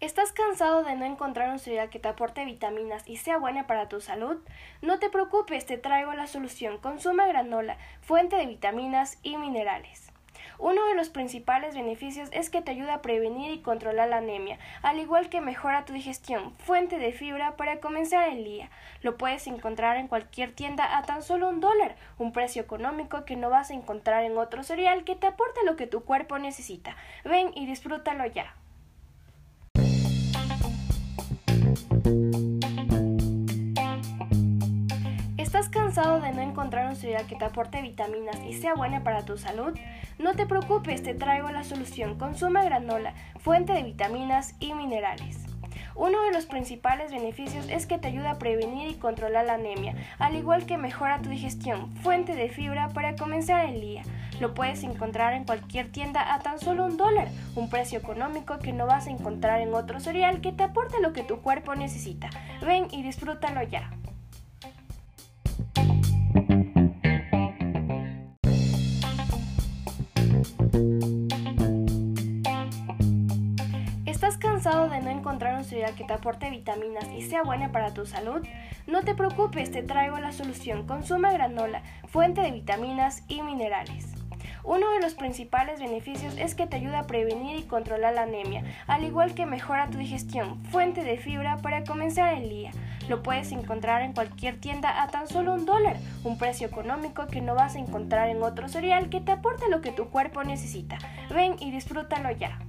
¿Estás cansado de no encontrar un cereal que te aporte vitaminas y sea buena para tu salud? No te preocupes, te traigo la solución. Consume granola, fuente de vitaminas y minerales. Uno de los principales beneficios es que te ayuda a prevenir y controlar la anemia, al igual que mejora tu digestión, fuente de fibra para comenzar el día. Lo puedes encontrar en cualquier tienda a tan solo un dólar, un precio económico que no vas a encontrar en otro cereal que te aporte lo que tu cuerpo necesita. Ven y disfrútalo ya. ¿Estás cansado de no encontrar un cereal que te aporte vitaminas y sea buena para tu salud? No te preocupes, te traigo la solución. Consume granola, fuente de vitaminas y minerales. Uno de los principales beneficios es que te ayuda a prevenir y controlar la anemia, al igual que mejora tu digestión, fuente de fibra para comenzar el día. Lo puedes encontrar en cualquier tienda a tan solo un dólar, un precio económico que no vas a encontrar en otro cereal que te aporte lo que tu cuerpo necesita. Ven y disfrútalo ya. ¿Estás cansado de no encontrar un cereal que te aporte vitaminas y sea buena para tu salud? No te preocupes, te traigo la solución. Consume granola, fuente de vitaminas y minerales. Uno de los principales beneficios es que te ayuda a prevenir y controlar la anemia, al igual que mejora tu digestión, fuente de fibra para comenzar el día. Lo puedes encontrar en cualquier tienda a tan solo un dólar, un precio económico que no vas a encontrar en otro cereal que te aporte lo que tu cuerpo necesita. Ven y disfrútalo ya.